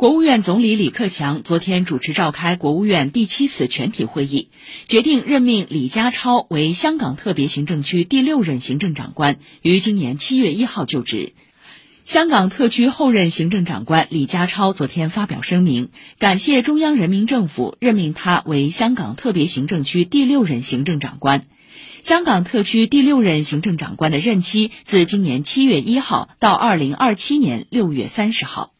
国务院总理李克强昨天主持召开国务院第七次全体会议决定任命李家超为香港特别行政区第六任行政长官于今年七月一号就职。香港特区后任行政长官李家超昨天发表声明感谢中央人民政府任命他为香港特别行政区第六任行政长官。香港特区第六任行政长官的任期自今年七月一号到二零二七年六月三十号。